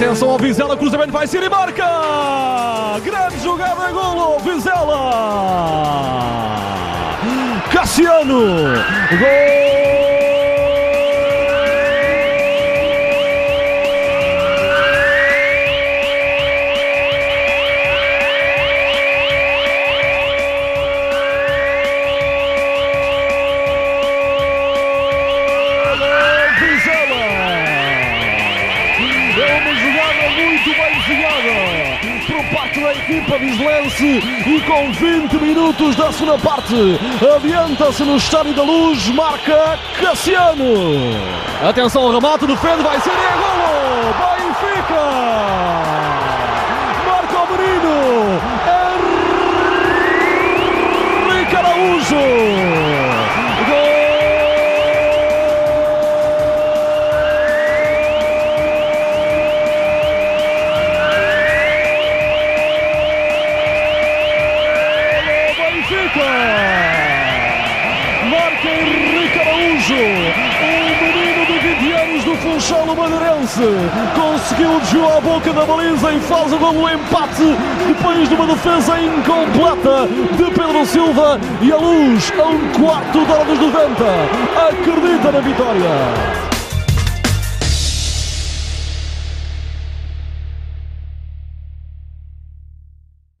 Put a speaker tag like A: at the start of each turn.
A: Atenção ao Vizela, cruzamento vai ser e marca! Grande jogada, golo, Vizela! Cassiano! Gol! Da equipa vizelense e com 20 minutos da segunda parte adianta-se no Estádio da Luz, marca Cassiano. Atenção ao remate, defende, vai ser e é golo! Benfica! Marca o menino! Henrique Araújo! Benfica! Marca Henrique Araújo, o menino de 20 anos do Funchal Madeirense, conseguiu desviar a boca da baliza e faz o gol do empate depois de uma defesa incompleta de Pedro Silva e a luz a um quarto da hora dos 90. Acredita na vitória!